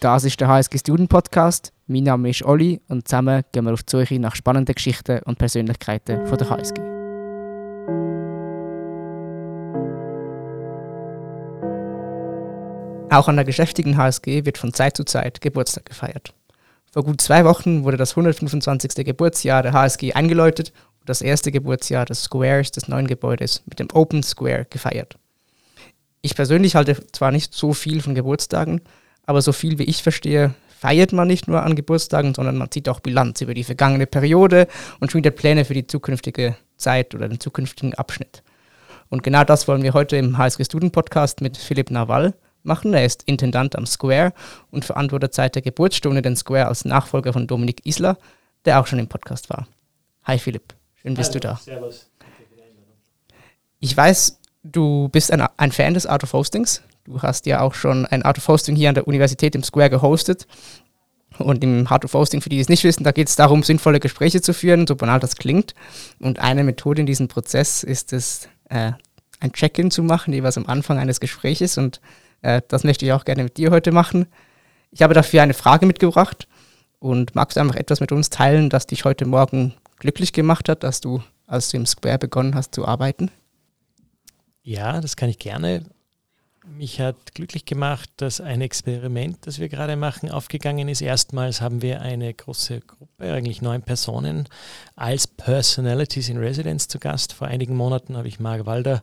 Das ist der HSG Student Podcast. Mein Name ist Olli und zusammen gehen wir auf die Suche nach spannenden Geschichten und Persönlichkeiten von der HSG. Auch an der geschäftigen HSG wird von Zeit zu Zeit Geburtstag gefeiert. Vor gut zwei Wochen wurde das 125. Geburtsjahr der HSG eingeläutet und das erste Geburtsjahr des Squares, des neuen Gebäudes, mit dem Open Square gefeiert. Ich persönlich halte zwar nicht so viel von Geburtstagen, aber so viel wie ich verstehe, feiert man nicht nur an Geburtstagen, sondern man zieht auch Bilanz über die vergangene Periode und schmiedet Pläne für die zukünftige Zeit oder den zukünftigen Abschnitt. Und genau das wollen wir heute im HSG Student Podcast mit Philipp Nawal machen. Er ist Intendant am Square und verantwortet seit der Geburtsstunde den Square als Nachfolger von Dominik Isler, der auch schon im Podcast war. Hi Philipp, schön bist Hallo, du da. Servus. Ich weiß, du bist ein, ein Fan des Art of Hostings. Du hast ja auch schon ein Art of Hosting hier an der Universität im Square gehostet. Und im Art of Hosting, für die, die es nicht wissen, da geht es darum, sinnvolle Gespräche zu führen, so banal das klingt. Und eine Methode in diesem Prozess ist es, äh, ein Check-in zu machen, jeweils am Anfang eines Gespräches. Und äh, das möchte ich auch gerne mit dir heute machen. Ich habe dafür eine Frage mitgebracht und magst du einfach etwas mit uns teilen, das dich heute Morgen glücklich gemacht hat, dass du, als du im Square begonnen hast zu arbeiten? Ja, das kann ich gerne. Mich hat glücklich gemacht, dass ein Experiment, das wir gerade machen, aufgegangen ist. Erstmals haben wir eine große Gruppe, eigentlich neun Personen, als Personalities in Residence zu Gast. Vor einigen Monaten habe ich Marc Walder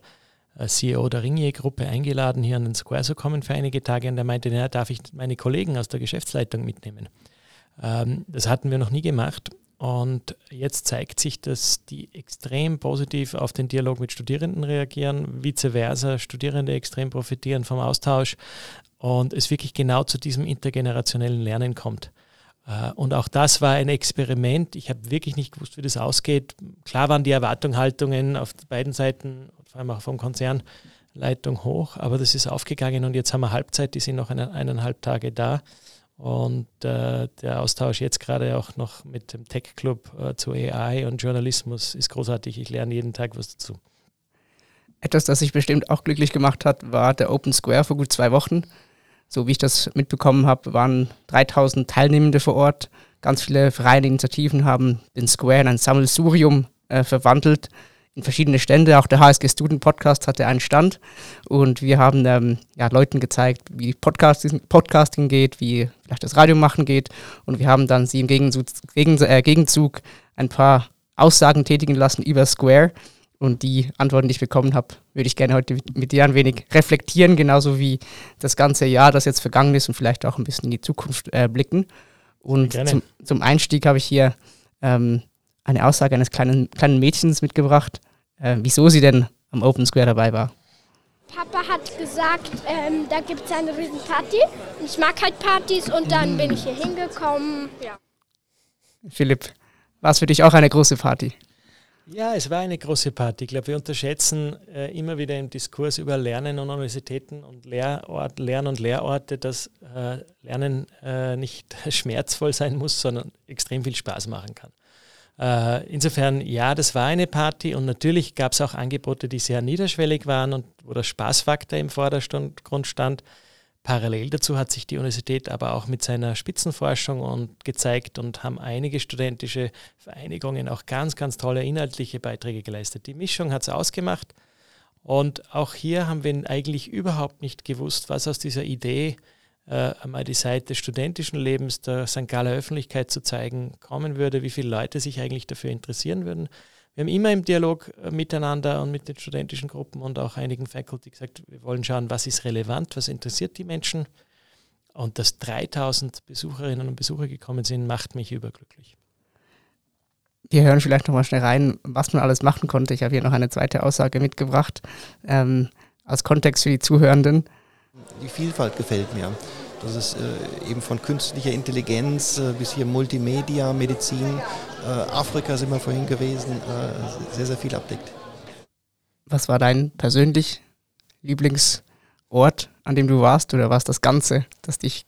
äh, CEO der Ringier-Gruppe eingeladen, hier an den Square zu kommen für einige Tage und er meinte, naja, darf ich meine Kollegen aus der Geschäftsleitung mitnehmen? Ähm, das hatten wir noch nie gemacht und jetzt zeigt sich, dass die extrem positiv auf den Dialog mit Studierenden reagieren, vice versa, Studierende extrem profitieren vom Austausch und es wirklich genau zu diesem intergenerationellen Lernen kommt. Äh, und auch das war ein Experiment. Ich habe wirklich nicht gewusst, wie das ausgeht. Klar waren die Erwartungshaltungen auf beiden Seiten vor allem auch vom Konzernleitung hoch. Aber das ist aufgegangen und jetzt haben wir Halbzeit, die sind noch eine, eineinhalb Tage da. Und äh, der Austausch jetzt gerade auch noch mit dem Tech Club äh, zu AI und Journalismus ist großartig. Ich lerne jeden Tag was dazu. Etwas, das sich bestimmt auch glücklich gemacht hat, war der Open Square vor gut zwei Wochen. So wie ich das mitbekommen habe, waren 3000 Teilnehmende vor Ort. Ganz viele freie Initiativen haben den Square in ein Sammelsurium äh, verwandelt verschiedene Stände. Auch der HSG Student Podcast hatte einen Stand. Und wir haben ähm, ja, Leuten gezeigt, wie Podcasting, Podcasting geht, wie vielleicht das Radio machen geht. Und wir haben dann sie im Gegenzug, gegen, äh, Gegenzug ein paar Aussagen tätigen lassen über Square. Und die Antworten, die ich bekommen habe, würde ich gerne heute mit dir ein wenig reflektieren, genauso wie das ganze Jahr, das jetzt vergangen ist und vielleicht auch ein bisschen in die Zukunft äh, blicken. Und zum, zum, Einstieg habe ich hier ähm, eine Aussage eines kleinen, kleinen Mädchens mitgebracht, äh, wieso sie denn am Open Square dabei war. Papa hat gesagt, ähm, da gibt es eine Riesenparty. Ich mag halt Partys und dann bin ich hier hingekommen. Ja. Philipp, war es für dich auch eine große Party? Ja, es war eine große Party. Ich glaube, wir unterschätzen äh, immer wieder im Diskurs über Lernen und Universitäten und Lehrort, Lern- und Lehrorte, dass äh, Lernen äh, nicht schmerzvoll sein muss, sondern extrem viel Spaß machen kann. Äh, insofern, ja, das war eine Party und natürlich gab es auch Angebote, die sehr niederschwellig waren und wo der Spaßfaktor im Vordergrund stand. Parallel dazu hat sich die Universität aber auch mit seiner Spitzenforschung und gezeigt und haben einige studentische Vereinigungen auch ganz, ganz tolle inhaltliche Beiträge geleistet. Die Mischung hat es ausgemacht und auch hier haben wir eigentlich überhaupt nicht gewusst, was aus dieser Idee einmal die Seite des studentischen Lebens der St. Galler Öffentlichkeit zu zeigen, kommen würde, wie viele Leute sich eigentlich dafür interessieren würden. Wir haben immer im Dialog äh, miteinander und mit den studentischen Gruppen und auch einigen Faculty gesagt, wir wollen schauen, was ist relevant, was interessiert die Menschen. Und dass 3000 Besucherinnen und Besucher gekommen sind, macht mich überglücklich. Wir hören vielleicht noch mal schnell rein, was man alles machen konnte. Ich habe hier noch eine zweite Aussage mitgebracht, ähm, als Kontext für die Zuhörenden. Die Vielfalt gefällt mir. Das ist äh, eben von künstlicher Intelligenz äh, bis hier Multimedia, Medizin, äh, Afrika sind wir vorhin gewesen, sehr, sehr viel abdeckt. Was war dein persönlich Lieblingsort, an dem du warst oder war es das Ganze, das dich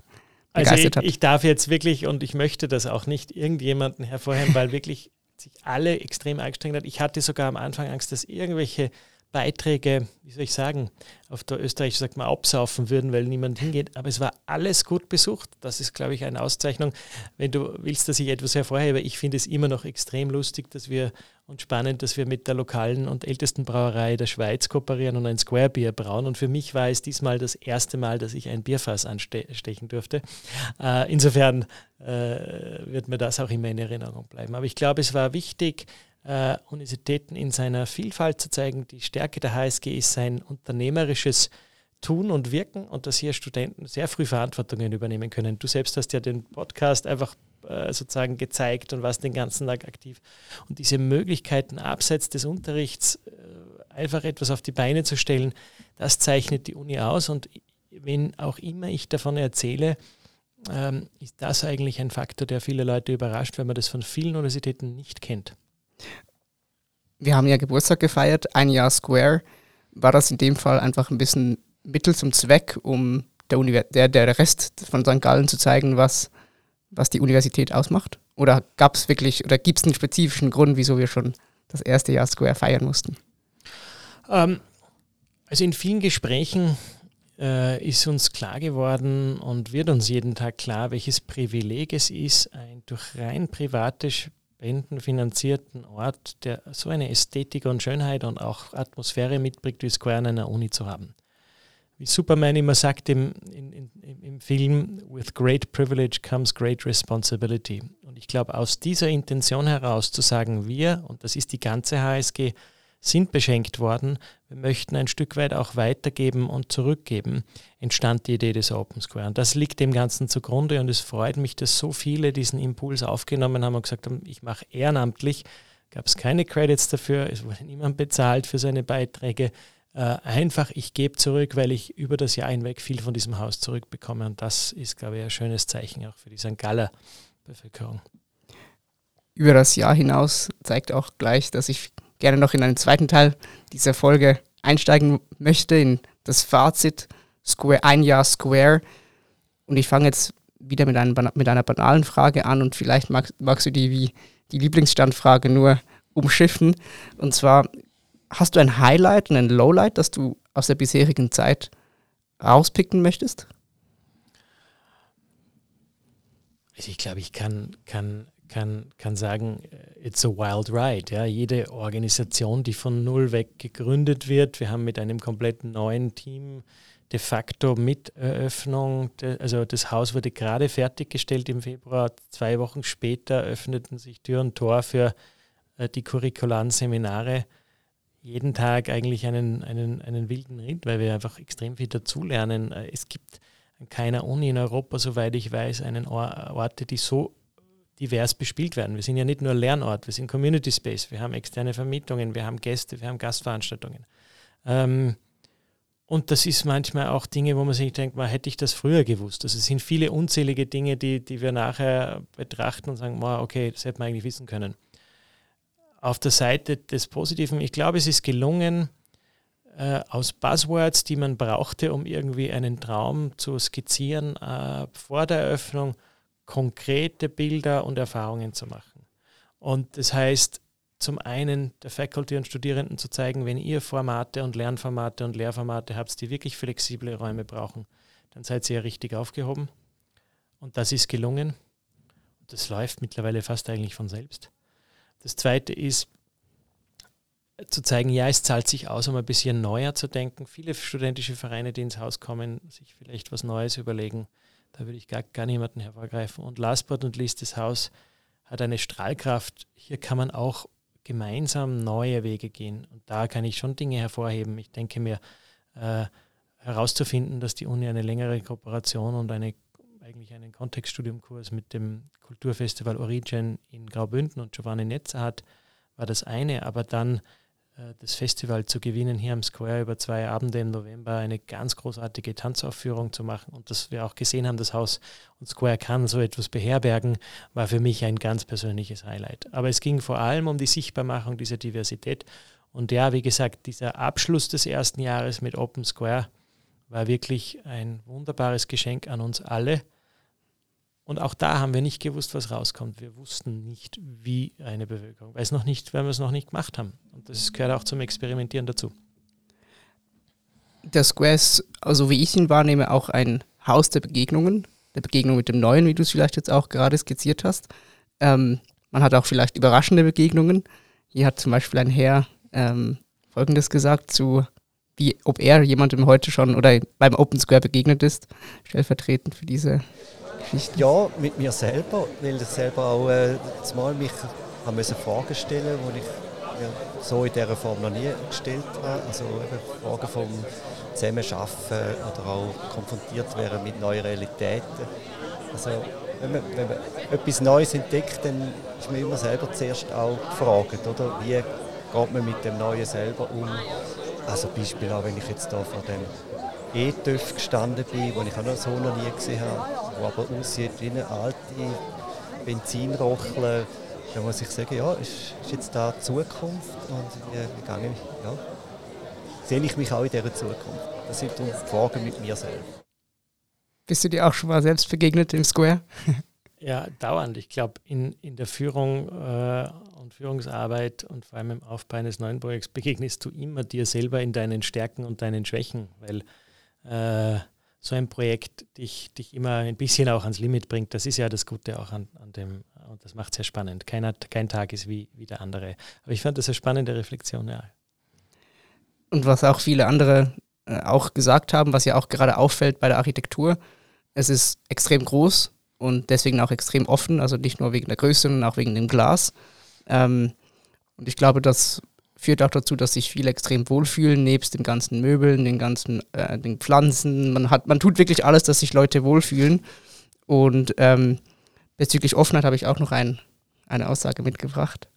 begeistert also ich, hat? Ich darf jetzt wirklich und ich möchte das auch nicht irgendjemanden hervorheben, weil wirklich sich alle extrem angestrengt hat. Ich hatte sogar am Anfang Angst, dass irgendwelche Beiträge, wie soll ich sagen, auf der Österreich sagt man absaufen würden, weil niemand hingeht. Aber es war alles gut besucht. Das ist, glaube ich, eine Auszeichnung. Wenn du willst, dass ich etwas hervorhebe, ich finde es immer noch extrem lustig, dass wir und spannend, dass wir mit der lokalen und ältesten Brauerei der Schweiz kooperieren und ein Square Bier brauen. Und für mich war es diesmal das erste Mal, dass ich ein Bierfass anstechen durfte. Äh, insofern äh, wird mir das auch immer in Erinnerung bleiben. Aber ich glaube, es war wichtig, äh, Universitäten in seiner Vielfalt zu zeigen. Die Stärke der HSG ist sein unternehmerisches Tun und Wirken und dass hier Studenten sehr früh Verantwortungen übernehmen können. Du selbst hast ja den Podcast einfach äh, sozusagen gezeigt und warst den ganzen Tag aktiv. Und diese Möglichkeiten abseits des Unterrichts äh, einfach etwas auf die Beine zu stellen, das zeichnet die Uni aus. Und wenn auch immer ich davon erzähle, ähm, ist das eigentlich ein Faktor, der viele Leute überrascht, weil man das von vielen Universitäten nicht kennt. Wir haben ja Geburtstag gefeiert, ein Jahr Square. War das in dem Fall einfach ein bisschen Mittel zum Zweck, um der, Univers der, der Rest von St. Gallen zu zeigen, was, was die Universität ausmacht? Oder gab es wirklich, oder gibt es einen spezifischen Grund, wieso wir schon das erste Jahr Square feiern mussten? Ähm, also in vielen Gesprächen äh, ist uns klar geworden und wird uns jeden Tag klar, welches Privileg es ist, ein durch rein private spendenfinanzierten Ort, der so eine Ästhetik und Schönheit und auch Atmosphäre mitbringt, wie Square an einer Uni zu haben. Wie Superman immer sagt im, in, in, im Film, with great privilege comes great responsibility. Und ich glaube, aus dieser Intention heraus zu sagen, wir, und das ist die ganze HSG, sind beschenkt worden, wir möchten ein Stück weit auch weitergeben und zurückgeben, entstand die Idee des Open Square. Und das liegt dem Ganzen zugrunde und es freut mich, dass so viele diesen Impuls aufgenommen haben und gesagt haben, ich mache ehrenamtlich, gab es keine Credits dafür, es wurde niemand bezahlt für seine Beiträge. Äh, einfach, ich gebe zurück, weil ich über das Jahr hinweg viel von diesem Haus zurückbekomme. Und das ist, glaube ich, ein schönes Zeichen auch für die St. Galler Bevölkerung. Über das Jahr hinaus zeigt auch gleich, dass ich gerne noch in einen zweiten Teil dieser Folge einsteigen möchte, in das Fazit Square, ein Jahr Square. Und ich fange jetzt wieder mit, einem, mit einer banalen Frage an und vielleicht magst, magst du die wie die Lieblingsstandfrage nur umschiffen. Und zwar, hast du ein Highlight und ein Lowlight, das du aus der bisherigen Zeit rauspicken möchtest? Also ich glaube, ich kann, kann kann, kann sagen, it's a wild ride. Ja. Jede Organisation, die von null weg gegründet wird, wir haben mit einem kompletten neuen Team de facto mit Eröffnung, also das Haus wurde gerade fertiggestellt im Februar, zwei Wochen später öffneten sich Tür und Tor für äh, die curricularen Seminare. Jeden Tag eigentlich einen, einen, einen wilden Ritt, weil wir einfach extrem viel dazulernen. Äh, es gibt an keiner Uni in Europa, soweit ich weiß, einen Orte, die so divers bespielt werden. Wir sind ja nicht nur Lernort, wir sind Community Space, wir haben externe Vermietungen, wir haben Gäste, wir haben Gastveranstaltungen. Ähm, und das ist manchmal auch Dinge, wo man sich denkt, man hätte ich das früher gewusst. Also es sind viele unzählige Dinge, die, die wir nachher betrachten und sagen, okay, das hätte man eigentlich wissen können. Auf der Seite des Positiven, ich glaube, es ist gelungen, äh, aus Buzzwords, die man brauchte, um irgendwie einen Traum zu skizzieren, äh, vor der Eröffnung konkrete Bilder und Erfahrungen zu machen. Und das heißt, zum einen der Faculty und Studierenden zu zeigen, wenn ihr Formate und Lernformate und Lehrformate habt, die wirklich flexible Räume brauchen, dann seid ihr ja richtig aufgehoben. Und das ist gelungen. Das läuft mittlerweile fast eigentlich von selbst. Das zweite ist, zu zeigen, ja, es zahlt sich aus, um ein bisschen neuer zu denken. Viele studentische Vereine, die ins Haus kommen, sich vielleicht was Neues überlegen da würde ich gar, gar niemanden hervorgreifen. Und last but not least, das Haus hat eine Strahlkraft. Hier kann man auch gemeinsam neue Wege gehen. Und da kann ich schon Dinge hervorheben. Ich denke mir, äh, herauszufinden, dass die Uni eine längere Kooperation und eine, eigentlich einen Kontextstudiumkurs mit dem Kulturfestival Origin in Graubünden und Giovanni Netzer hat, war das eine. Aber dann das Festival zu gewinnen, hier am Square über zwei Abende im November eine ganz großartige Tanzaufführung zu machen und dass wir auch gesehen haben, das Haus und Square kann so etwas beherbergen, war für mich ein ganz persönliches Highlight. Aber es ging vor allem um die Sichtbarmachung dieser Diversität. Und ja, wie gesagt, dieser Abschluss des ersten Jahres mit Open Square war wirklich ein wunderbares Geschenk an uns alle und auch da haben wir nicht gewusst, was rauskommt. Wir wussten nicht, wie eine Bevölkerung, weil, es noch nicht, weil wir es noch nicht gemacht haben. Und das gehört auch zum Experimentieren dazu. Der Square ist, also wie ich ihn wahrnehme, auch ein Haus der Begegnungen, der Begegnung mit dem Neuen, wie du es vielleicht jetzt auch gerade skizziert hast. Ähm, man hat auch vielleicht überraschende Begegnungen. Hier hat zum Beispiel ein Herr ähm, Folgendes gesagt zu, wie, ob er jemandem heute schon oder beim Open Square begegnet ist, stellvertretend für diese Geschichte. Ja, mit mir selber, weil ich selber auch äh, zumal mich Fragen stellen, die ich mir so in dieser Form noch nie gestellt habe. Also Fragen vom Zusammenarbeiten oder auch konfrontiert werden mit neuen Realitäten. Also wenn man, wenn man etwas Neues entdeckt, dann ist man immer selber zuerst auch gefragt, oder? Wie geht man mit dem Neuen selber um? Also Beispiel auch, wenn ich jetzt hier vor dem E-TÜV gestanden bin, den ich auch noch so noch nie gesehen habe, wo aber aussieht wie eine alte Benzinrochel, dann muss ich sagen, ja, ist, ist jetzt da die Zukunft und wie, wie gehe ich, ja, sehe ich mich auch in dieser Zukunft. Das sind die Fragen mit mir selbst. Bist du dir auch schon mal selbst begegnet im Square? ja, dauernd. Ich glaube, in, in der Führung äh, und Führungsarbeit und vor allem im Aufbau eines neuen Projekts begegnest du immer dir selber in deinen Stärken und deinen Schwächen, weil äh, so ein Projekt dich, dich immer ein bisschen auch ans Limit bringt. Das ist ja das Gute auch an, an dem, und das macht es sehr spannend. Keiner, kein Tag ist wie, wie der andere. Aber ich fand das eine spannende Reflexion, ja. Und was auch viele andere äh, auch gesagt haben, was ja auch gerade auffällt bei der Architektur, es ist extrem groß und deswegen auch extrem offen, also nicht nur wegen der Größe, sondern auch wegen dem Glas. Ähm, und ich glaube, das führt auch dazu, dass sich viele extrem wohlfühlen, nebst den ganzen Möbeln, den ganzen äh, den Pflanzen. Man, hat, man tut wirklich alles, dass sich Leute wohlfühlen. Und ähm, bezüglich Offenheit habe ich auch noch ein, eine Aussage mitgebracht.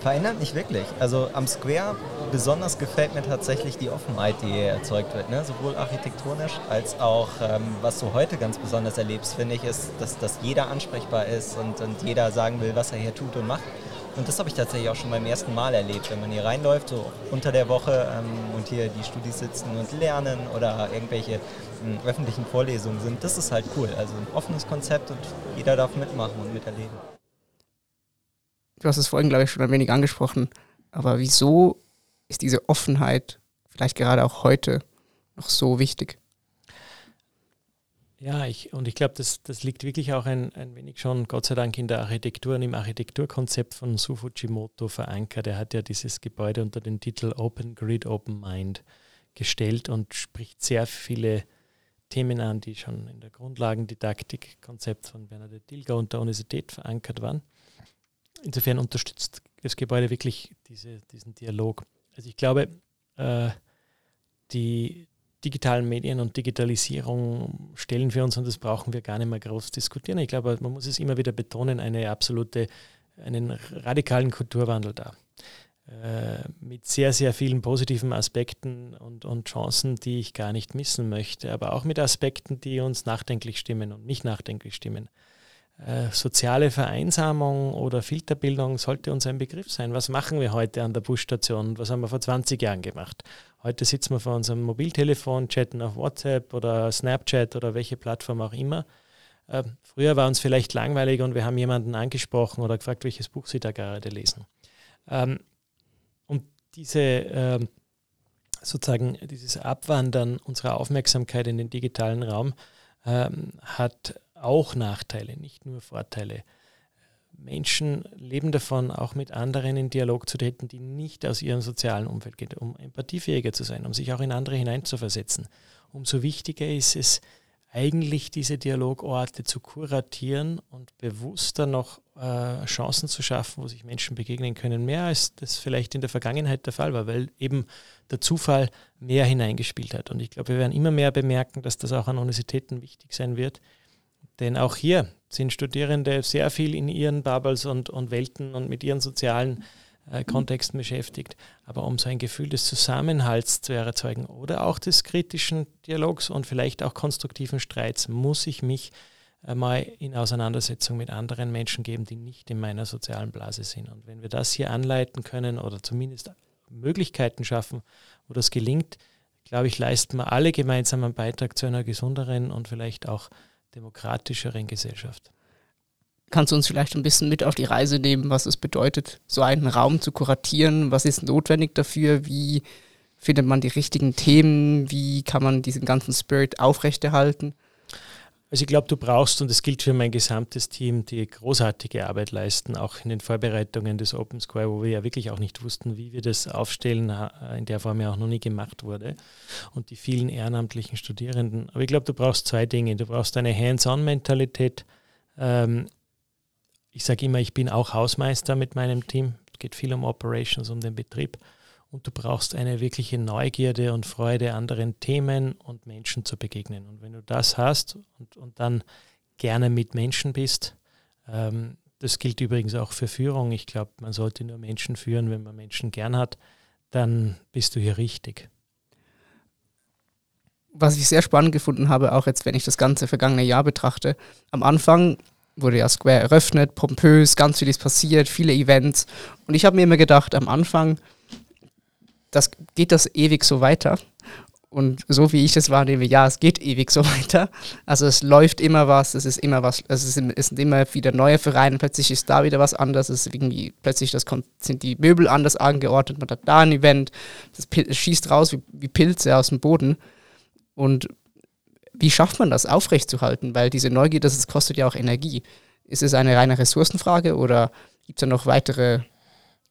Verändert nicht wirklich. Also am Square besonders gefällt mir tatsächlich die Offenheit, die hier erzeugt wird. Ne? Sowohl architektonisch als auch, ähm, was du heute ganz besonders erlebst, finde ich, ist, dass, dass jeder ansprechbar ist und, und jeder sagen will, was er hier tut und macht. Und das habe ich tatsächlich auch schon beim ersten Mal erlebt, wenn man hier reinläuft, so unter der Woche ähm, und hier die Studis sitzen und lernen oder irgendwelche ähm, öffentlichen Vorlesungen sind. Das ist halt cool. Also ein offenes Konzept und jeder darf mitmachen und miterleben du hast es vorhin, glaube ich, schon ein wenig angesprochen, aber wieso ist diese Offenheit vielleicht gerade auch heute noch so wichtig? Ja, ich, und ich glaube, das, das liegt wirklich auch ein, ein wenig schon, Gott sei Dank, in der Architektur und im Architekturkonzept von Su Fujimoto verankert. Er hat ja dieses Gebäude unter dem Titel Open Grid, Open Mind gestellt und spricht sehr viele Themen an, die schon in der Grundlagendidaktik-Konzept von Bernadette Dilger und der Universität verankert waren insofern unterstützt das Gebäude wirklich diese, diesen Dialog. Also ich glaube, äh, die digitalen Medien und Digitalisierung stellen für uns, und das brauchen wir gar nicht mehr groß diskutieren. Ich glaube, man muss es immer wieder betonen, eine absolute, einen radikalen Kulturwandel da. Äh, mit sehr, sehr vielen positiven Aspekten und, und Chancen, die ich gar nicht missen möchte, aber auch mit Aspekten, die uns nachdenklich stimmen und nicht nachdenklich stimmen. Äh, soziale Vereinsamung oder Filterbildung sollte uns ein Begriff sein. Was machen wir heute an der Busstation? Was haben wir vor 20 Jahren gemacht? Heute sitzen wir vor unserem Mobiltelefon, chatten auf WhatsApp oder Snapchat oder welche Plattform auch immer. Äh, früher war uns vielleicht langweilig und wir haben jemanden angesprochen oder gefragt, welches Buch sie da gerade lesen. Ähm, und diese ähm, sozusagen dieses Abwandern unserer Aufmerksamkeit in den digitalen Raum ähm, hat auch Nachteile, nicht nur Vorteile. Menschen leben davon, auch mit anderen in Dialog zu treten, die nicht aus ihrem sozialen Umfeld gehen, um empathiefähiger zu sein, um sich auch in andere hineinzuversetzen. Umso wichtiger ist es, eigentlich diese Dialogorte zu kuratieren und bewusster noch äh, Chancen zu schaffen, wo sich Menschen begegnen können, mehr als das vielleicht in der Vergangenheit der Fall war, weil eben der Zufall mehr hineingespielt hat. Und ich glaube, wir werden immer mehr bemerken, dass das auch an Universitäten wichtig sein wird, denn auch hier sind Studierende sehr viel in ihren Bubbles und, und Welten und mit ihren sozialen äh, Kontexten beschäftigt. Aber um so ein Gefühl des Zusammenhalts zu erzeugen oder auch des kritischen Dialogs und vielleicht auch konstruktiven Streits, muss ich mich äh, mal in Auseinandersetzung mit anderen Menschen geben, die nicht in meiner sozialen Blase sind. Und wenn wir das hier anleiten können oder zumindest Möglichkeiten schaffen, wo das gelingt, glaube ich, leisten wir alle gemeinsam einen Beitrag zu einer gesünderen und vielleicht auch demokratischeren Gesellschaft. Kannst du uns vielleicht ein bisschen mit auf die Reise nehmen, was es bedeutet, so einen Raum zu kuratieren? Was ist notwendig dafür? Wie findet man die richtigen Themen? Wie kann man diesen ganzen Spirit aufrechterhalten? Also ich glaube, du brauchst, und das gilt für mein gesamtes Team, die großartige Arbeit leisten, auch in den Vorbereitungen des Open Square, wo wir ja wirklich auch nicht wussten, wie wir das aufstellen, in der Form ja auch noch nie gemacht wurde. Und die vielen ehrenamtlichen Studierenden. Aber ich glaube, du brauchst zwei Dinge. Du brauchst eine Hands-on-Mentalität. Ähm, ich sage immer, ich bin auch Hausmeister mit meinem Team. Es geht viel um Operations, um den Betrieb und du brauchst eine wirkliche Neugierde und Freude, anderen Themen und Menschen zu begegnen. Und wenn du das hast und, und dann gerne mit Menschen bist, ähm, das gilt übrigens auch für Führung. Ich glaube, man sollte nur Menschen führen, wenn man Menschen gern hat, dann bist du hier richtig. Was ich sehr spannend gefunden habe, auch jetzt, wenn ich das ganze vergangene Jahr betrachte, am Anfang wurde ja Square eröffnet, pompös, ganz vieles passiert, viele Events. Und ich habe mir immer gedacht, am Anfang, das geht das ewig so weiter. Und so wie ich das wahrnehme, ja, es geht ewig so weiter. Also es läuft immer was, es ist immer was, es, es sind immer wieder neue Vereine, plötzlich ist da wieder was anderes, es ist irgendwie, plötzlich das sind die Möbel anders angeordnet, man hat da ein Event, das schießt raus wie, wie Pilze aus dem Boden. Und wie schafft man das aufrechtzuerhalten? Weil diese Neugier, das kostet ja auch Energie. Ist es eine reine Ressourcenfrage oder gibt es da noch weitere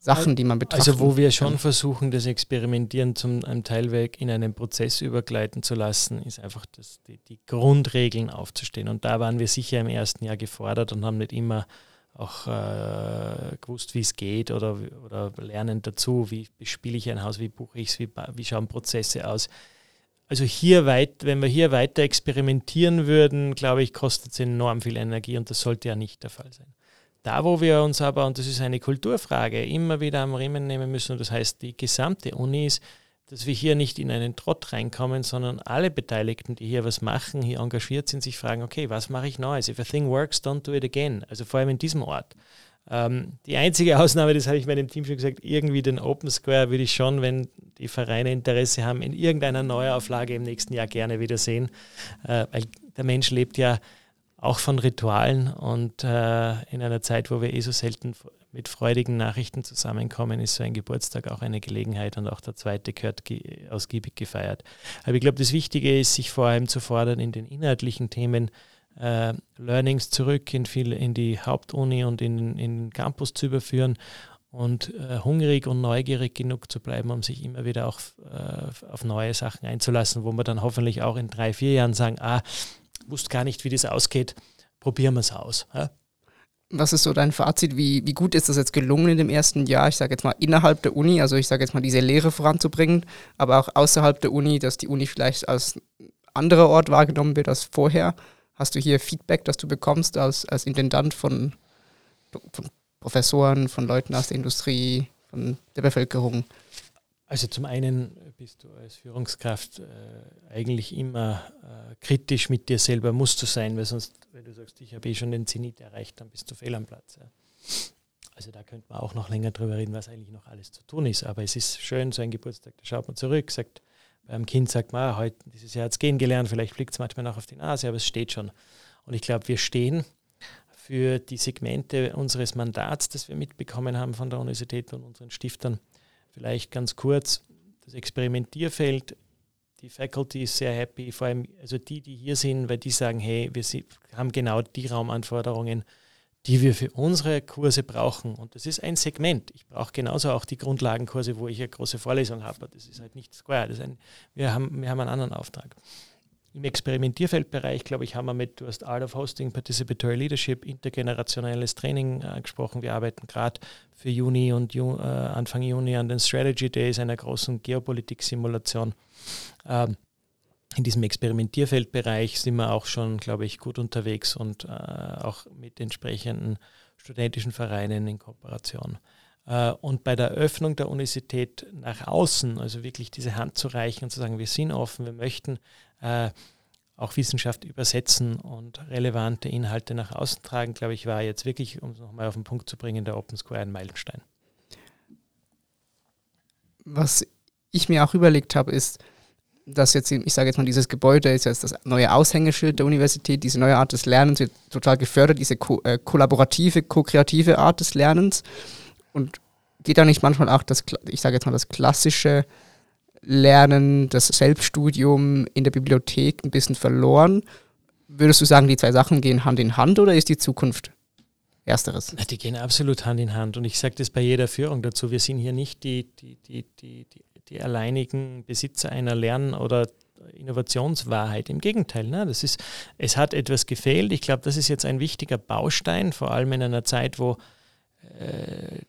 Sachen, die man betrachtet. Also wo wir schon versuchen, das Experimentieren zum einem Teilweg in einen Prozess übergleiten zu lassen, ist einfach das, die, die, Grundregeln aufzustehen. Und da waren wir sicher im ersten Jahr gefordert und haben nicht immer auch äh, gewusst, wie es geht oder, oder lernen dazu, wie bespiele ich ein Haus, wie buche ich es, wie, wie schauen Prozesse aus. Also hier weit, wenn wir hier weiter experimentieren würden, glaube ich, kostet es enorm viel Energie und das sollte ja nicht der Fall sein. Da, wo wir uns aber, und das ist eine Kulturfrage, immer wieder am Riemen nehmen müssen, und das heißt die gesamte Uni ist, dass wir hier nicht in einen Trott reinkommen, sondern alle Beteiligten, die hier was machen, hier engagiert sind, sich fragen, okay, was mache ich Neues? If a thing works, don't do it again. Also vor allem in diesem Ort. Ähm, die einzige Ausnahme, das habe ich meinem Team schon gesagt, irgendwie den Open Square würde ich schon, wenn die Vereine Interesse haben, in irgendeiner Neuauflage im nächsten Jahr gerne wiedersehen, äh, weil der Mensch lebt ja auch von Ritualen. Und äh, in einer Zeit, wo wir eh so selten mit freudigen Nachrichten zusammenkommen, ist so ein Geburtstag auch eine Gelegenheit und auch der zweite gehört ge ausgiebig gefeiert. Aber ich glaube, das Wichtige ist, sich vor allem zu fordern in den inhaltlichen Themen, äh, Learnings zurück in, viel, in die Hauptuni und in, in den Campus zu überführen und äh, hungrig und neugierig genug zu bleiben, um sich immer wieder auch äh, auf neue Sachen einzulassen, wo wir dann hoffentlich auch in drei, vier Jahren sagen, ah, wusste gar nicht, wie das ausgeht, probieren wir es aus. Ja? Was ist so dein Fazit? Wie, wie gut ist das jetzt gelungen in dem ersten Jahr, ich sage jetzt mal innerhalb der Uni, also ich sage jetzt mal diese Lehre voranzubringen, aber auch außerhalb der Uni, dass die Uni vielleicht als anderer Ort wahrgenommen wird als vorher? Hast du hier Feedback, das du bekommst als, als Intendant von, von Professoren, von Leuten aus der Industrie, von der Bevölkerung? Also zum einen bist du als Führungskraft äh, eigentlich immer äh, kritisch mit dir selber, musst du sein, weil sonst, wenn du sagst, ich habe eh schon den Zenit erreicht, dann bist du fehl am Platz. Ja. Also da könnte man auch noch länger drüber reden, was eigentlich noch alles zu tun ist. Aber es ist schön, so ein Geburtstag, da schaut man zurück, sagt, beim Kind sagt man, ah, heute, dieses Jahr hat es gehen gelernt, vielleicht fliegt es manchmal noch auf die Nase, aber es steht schon. Und ich glaube, wir stehen für die Segmente unseres Mandats, das wir mitbekommen haben von der Universität und unseren Stiftern. Vielleicht ganz kurz, das Experimentierfeld, die Faculty ist sehr happy, vor allem also die, die hier sind, weil die sagen, hey, wir haben genau die Raumanforderungen, die wir für unsere Kurse brauchen. Und das ist ein Segment. Ich brauche genauso auch die Grundlagenkurse, wo ich eine große Vorlesung habe. Das ist halt nicht Square. Ein, wir, haben, wir haben einen anderen Auftrag. Im Experimentierfeldbereich, glaube ich, haben wir mit, du hast Art of Hosting, Participatory Leadership, intergenerationelles Training äh, gesprochen. Wir arbeiten gerade für Juni und Ju, äh, Anfang Juni an den Strategy Days, einer großen Geopolitik-Simulation. Ähm, in diesem Experimentierfeldbereich sind wir auch schon, glaube ich, gut unterwegs und äh, auch mit entsprechenden studentischen Vereinen in Kooperation. Äh, und bei der Öffnung der Universität nach außen, also wirklich diese Hand zu reichen und zu sagen, wir sind offen, wir möchten äh, auch Wissenschaft übersetzen und relevante Inhalte nach außen tragen, glaube ich, war jetzt wirklich, um es nochmal auf den Punkt zu bringen, der Open Square ein Meilenstein. Was ich mir auch überlegt habe, ist, dass jetzt, ich sage jetzt mal, dieses Gebäude ist jetzt das neue Aushängeschild der Universität, diese neue Art des Lernens wird total gefördert, diese ko äh, kollaborative, ko-kreative Art des Lernens. Und geht da nicht manchmal auch das, ich sage jetzt mal, das klassische Lernen, das Selbststudium in der Bibliothek ein bisschen verloren. Würdest du sagen, die zwei Sachen gehen Hand in Hand oder ist die Zukunft ersteres? Die gehen absolut Hand in Hand und ich sage das bei jeder Führung dazu. Wir sind hier nicht die, die, die, die, die, die alleinigen Besitzer einer Lern- oder Innovationswahrheit. Im Gegenteil, ne? das ist, es hat etwas gefehlt. Ich glaube, das ist jetzt ein wichtiger Baustein, vor allem in einer Zeit, wo äh,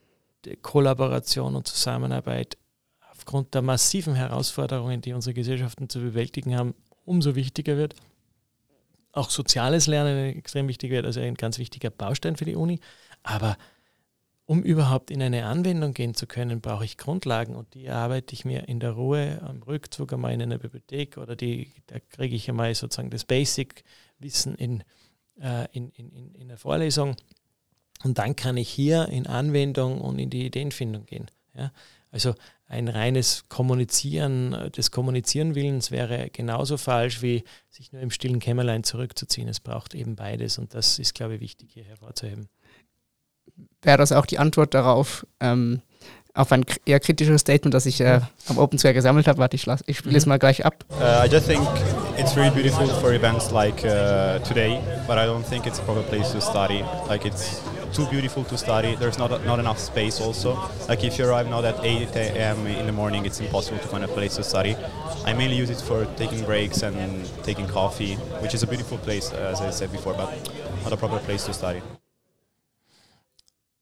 Kollaboration und Zusammenarbeit aufgrund der massiven Herausforderungen, die unsere Gesellschaften zu bewältigen haben, umso wichtiger wird. Auch soziales Lernen extrem wichtig wird, also ein ganz wichtiger Baustein für die Uni. Aber um überhaupt in eine Anwendung gehen zu können, brauche ich Grundlagen und die erarbeite ich mir in der Ruhe am Rückzug einmal in einer Bibliothek oder die, da kriege ich einmal sozusagen das Basic-Wissen in, äh, in, in, in der Vorlesung und dann kann ich hier in Anwendung und in die Ideenfindung gehen. Ja? Also ein reines Kommunizieren des Kommunizierenwillens wäre genauso falsch, wie sich nur im stillen Kämmerlein zurückzuziehen. Es braucht eben beides und das ist, glaube ich, wichtig hier hervorzuheben. Wäre das auch die Antwort darauf, ähm, auf ein eher kritisches Statement, das ich äh, am Open Square gesammelt habe? Warte, ich, ich spiele es mhm. mal gleich ab. Uh, I just think it's really beautiful for events like uh, today, but I don't think it's a proper place to study. Like it's too beautiful to study. There's not not enough space also. Like if you arrive now at 8 a.m. in the morning, it's impossible to find a place to study. I mainly use it for taking breaks and taking coffee, which is a beautiful place, as I said before, but not a proper place to study.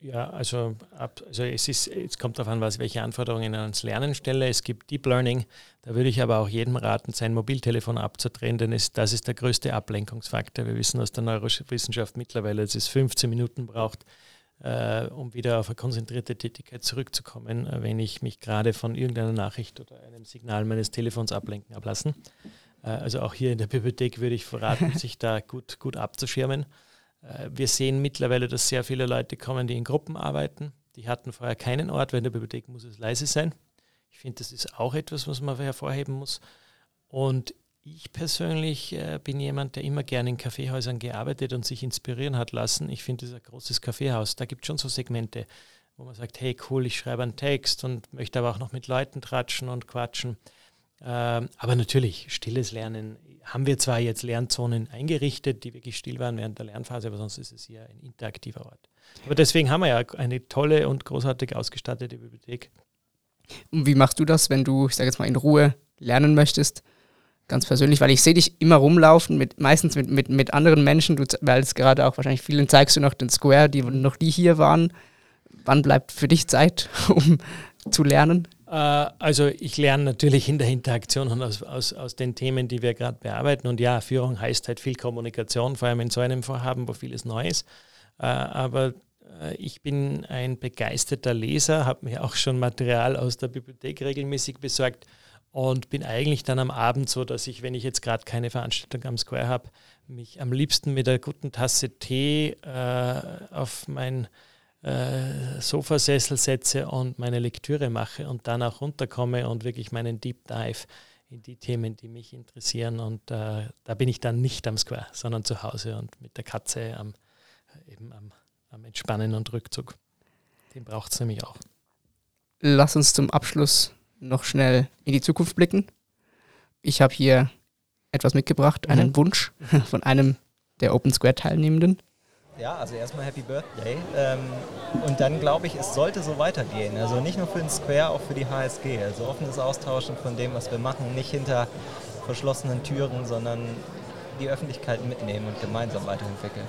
Ja, also, ab, also es, ist, es kommt darauf an, was, welche Anforderungen ans Lernen stelle. Es gibt Deep Learning, da würde ich aber auch jedem raten, sein Mobiltelefon abzudrehen, denn es, das ist der größte Ablenkungsfaktor. Wir wissen aus der Neurowissenschaft mittlerweile, dass es 15 Minuten braucht, äh, um wieder auf eine konzentrierte Tätigkeit zurückzukommen, äh, wenn ich mich gerade von irgendeiner Nachricht oder einem Signal meines Telefons ablenken habe lassen. Äh, also auch hier in der Bibliothek würde ich verraten, sich da gut, gut abzuschirmen. Äh, wir sehen mittlerweile, dass sehr viele Leute kommen, die in Gruppen arbeiten. Die hatten vorher keinen Ort, weil in der Bibliothek muss es leise sein. Ich finde, das ist auch etwas, was man hervorheben muss. Und ich persönlich äh, bin jemand, der immer gerne in Kaffeehäusern gearbeitet und sich inspirieren hat lassen. Ich finde, das ist ein großes Kaffeehaus. Da gibt es schon so Segmente, wo man sagt, hey cool, ich schreibe einen Text und möchte aber auch noch mit Leuten tratschen und quatschen. Ähm, aber natürlich, stilles Lernen haben wir zwar jetzt Lernzonen eingerichtet, die wirklich still waren während der Lernphase, aber sonst ist es hier ein interaktiver Ort. Aber deswegen haben wir ja eine tolle und großartig ausgestattete Bibliothek. Und wie machst du das, wenn du, ich sage jetzt mal, in Ruhe lernen möchtest? Ganz persönlich, weil ich sehe dich immer rumlaufen, mit, meistens mit, mit, mit anderen Menschen, du, weil es gerade auch wahrscheinlich vielen zeigst du noch den Square, die noch die hier waren. Wann bleibt für dich Zeit, um zu lernen? Äh, also ich lerne natürlich in der Interaktion und aus, aus, aus den Themen, die wir gerade bearbeiten. Und ja, Führung heißt halt viel Kommunikation, vor allem in so einem Vorhaben, wo vieles neu ist. Äh, aber äh, ich bin ein begeisterter Leser, habe mir auch schon Material aus der Bibliothek regelmäßig besorgt und bin eigentlich dann am Abend so, dass ich, wenn ich jetzt gerade keine Veranstaltung am Square habe, mich am liebsten mit einer guten Tasse Tee auf mein äh, Sofasessel setze und meine Lektüre mache und dann auch runterkomme und wirklich meinen Deep Dive in die Themen, die mich interessieren. Und äh, da bin ich dann nicht am Square, sondern zu Hause und mit der Katze am, eben am, am Entspannen und Rückzug. Den braucht es nämlich auch. Lass uns zum Abschluss noch schnell in die Zukunft blicken. Ich habe hier etwas mitgebracht, einen mhm. Wunsch von einem der Open Square Teilnehmenden. Ja, also erstmal Happy Birthday. Ähm, und dann glaube ich, es sollte so weitergehen. Also nicht nur für den Square, auch für die HSG. Also offenes Austauschen von dem, was wir machen, nicht hinter verschlossenen Türen, sondern die Öffentlichkeit mitnehmen und gemeinsam weiterentwickeln.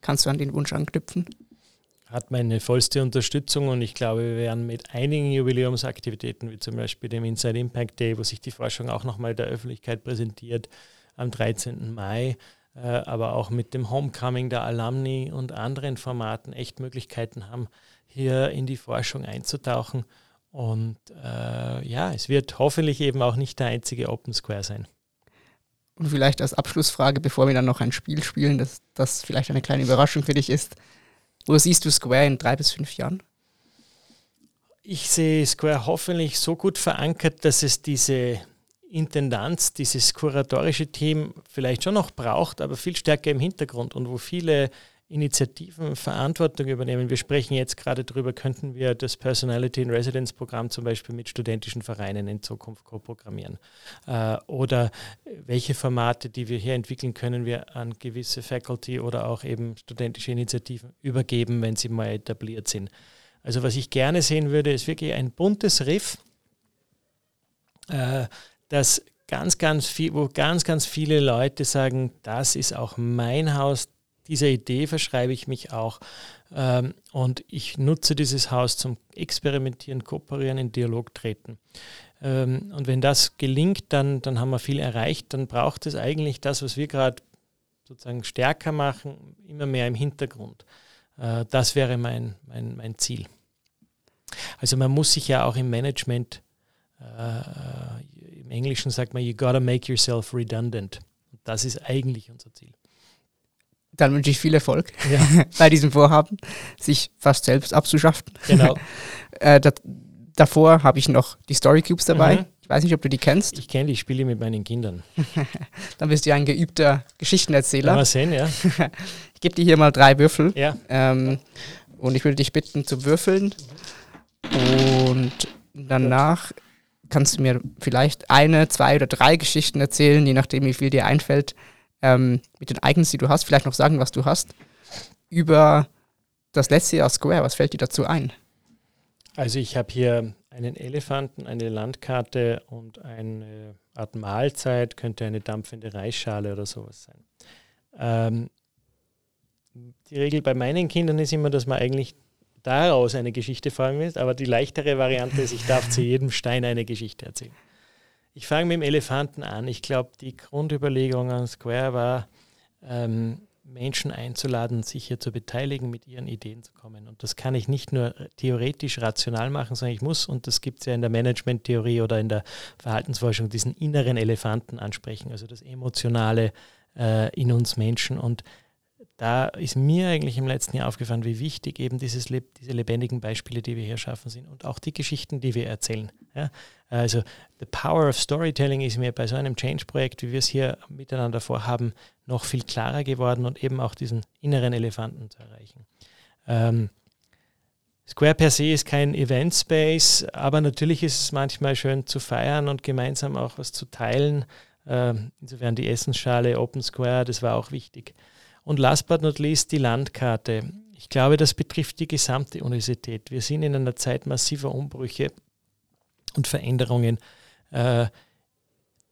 Kannst du an den Wunsch anknüpfen? Hat meine vollste Unterstützung und ich glaube, wir werden mit einigen Jubiläumsaktivitäten, wie zum Beispiel dem Inside Impact Day, wo sich die Forschung auch nochmal der Öffentlichkeit präsentiert, am 13. Mai, aber auch mit dem Homecoming der Alumni und anderen Formaten echt Möglichkeiten haben, hier in die Forschung einzutauchen. Und äh, ja, es wird hoffentlich eben auch nicht der einzige Open Square sein. Und vielleicht als Abschlussfrage, bevor wir dann noch ein Spiel spielen, das, das vielleicht eine kleine Überraschung für dich ist. Wo siehst du Square in drei bis fünf Jahren? Ich sehe Square hoffentlich so gut verankert, dass es diese Intendanz, dieses kuratorische Team vielleicht schon noch braucht, aber viel stärker im Hintergrund und wo viele Initiativen Verantwortung übernehmen. Wir sprechen jetzt gerade darüber, könnten wir das Personality in Residence Programm zum Beispiel mit studentischen Vereinen in Zukunft co-programmieren? Äh, oder welche Formate, die wir hier entwickeln, können wir an gewisse Faculty oder auch eben studentische Initiativen übergeben, wenn sie mal etabliert sind? Also was ich gerne sehen würde, ist wirklich ein buntes Riff, äh, das ganz, ganz viel, wo ganz, ganz viele Leute sagen, das ist auch mein Haus, dieser Idee verschreibe ich mich auch. Ähm, und ich nutze dieses Haus zum Experimentieren, Kooperieren, in Dialog treten. Ähm, und wenn das gelingt, dann, dann haben wir viel erreicht. Dann braucht es eigentlich das, was wir gerade sozusagen stärker machen, immer mehr im Hintergrund. Äh, das wäre mein, mein, mein Ziel. Also man muss sich ja auch im Management, äh, im Englischen sagt man, you gotta make yourself redundant. Und das ist eigentlich unser Ziel dann wünsche ich viel Erfolg ja. bei diesem Vorhaben, sich fast selbst abzuschaffen. Genau. äh, davor habe ich noch die Story Cubes dabei. Mhm. Ich weiß nicht, ob du die kennst. Ich kenne die, ich spiele mit meinen Kindern. dann bist du ein geübter Geschichtenerzähler. Mal sehen, ja. ich gebe dir hier mal drei Würfel. Ja. Ähm, und ich würde dich bitten zu würfeln. Und danach kannst du mir vielleicht eine, zwei oder drei Geschichten erzählen, je nachdem, wie viel dir einfällt, ähm, mit den Ereignissen, die du hast, vielleicht noch sagen, was du hast, über das letzte Jahr Square. Was fällt dir dazu ein? Also ich habe hier einen Elefanten, eine Landkarte und eine Art Mahlzeit, könnte eine dampfende Reisschale oder sowas sein. Ähm, die Regel bei meinen Kindern ist immer, dass man eigentlich daraus eine Geschichte formen will, aber die leichtere Variante ist, ich darf zu jedem Stein eine Geschichte erzählen. Ich fange mit dem Elefanten an. Ich glaube, die Grundüberlegung an Square war, ähm, Menschen einzuladen, sich hier zu beteiligen, mit ihren Ideen zu kommen. Und das kann ich nicht nur theoretisch rational machen, sondern ich muss, und das gibt es ja in der Management-Theorie oder in der Verhaltensforschung, diesen inneren Elefanten ansprechen, also das Emotionale äh, in uns Menschen. Und da ist mir eigentlich im letzten Jahr aufgefallen, wie wichtig eben dieses, diese lebendigen Beispiele, die wir hier schaffen, sind und auch die Geschichten, die wir erzählen. Ja? Also the power of storytelling ist mir bei so einem Change-Projekt, wie wir es hier miteinander vorhaben, noch viel klarer geworden und eben auch diesen inneren Elefanten zu erreichen. Ähm, Square per se ist kein Event Space, aber natürlich ist es manchmal schön zu feiern und gemeinsam auch was zu teilen. Ähm, insofern die Essensschale Open Square, das war auch wichtig. Und last but not least die Landkarte. Ich glaube, das betrifft die gesamte Universität. Wir sind in einer Zeit massiver Umbrüche und Veränderungen. Äh,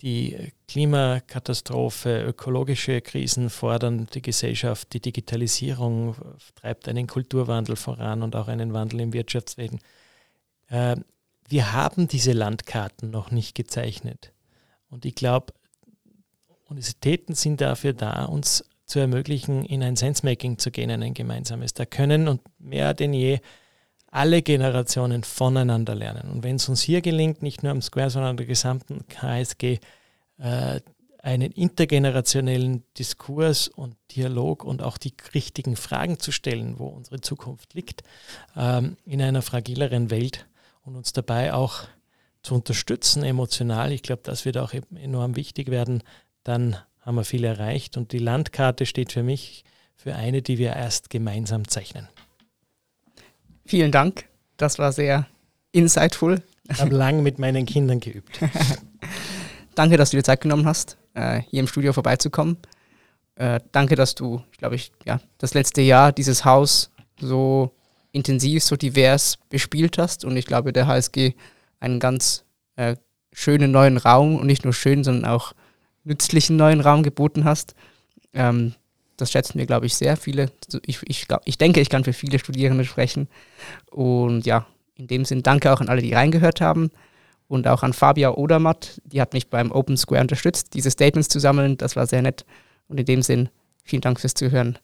die Klimakatastrophe, ökologische Krisen fordern die Gesellschaft, die Digitalisierung treibt einen Kulturwandel voran und auch einen Wandel im Wirtschaftswesen. Äh, wir haben diese Landkarten noch nicht gezeichnet. Und ich glaube, Universitäten sind dafür da, uns zu ermöglichen, in ein Sensemaking zu gehen, ein gemeinsames. Da können und mehr denn je alle Generationen voneinander lernen. Und wenn es uns hier gelingt, nicht nur am Square, sondern an der gesamten KSG, äh, einen intergenerationellen Diskurs und Dialog und auch die richtigen Fragen zu stellen, wo unsere Zukunft liegt, ähm, in einer fragileren Welt und uns dabei auch zu unterstützen emotional. Ich glaube, das wird auch enorm wichtig werden. Dann haben wir viel erreicht und die Landkarte steht für mich für eine, die wir erst gemeinsam zeichnen. Vielen Dank. Das war sehr insightful. Ich habe lang mit meinen Kindern geübt. danke, dass du dir Zeit genommen hast, äh, hier im Studio vorbeizukommen. Äh, danke, dass du, ich glaube ich, ja, das letzte Jahr dieses Haus so intensiv, so divers bespielt hast. Und ich glaube, der HSG einen ganz äh, schönen neuen Raum und nicht nur schön, sondern auch nützlichen neuen Raum geboten hast. Ähm, das schätzen wir, glaube ich, sehr viele. Ich, ich, glaub, ich denke, ich kann für viele Studierende sprechen. Und ja, in dem Sinn danke auch an alle, die reingehört haben. Und auch an Fabia Odermatt, die hat mich beim Open Square unterstützt, diese Statements zu sammeln. Das war sehr nett. Und in dem Sinn, vielen Dank fürs Zuhören.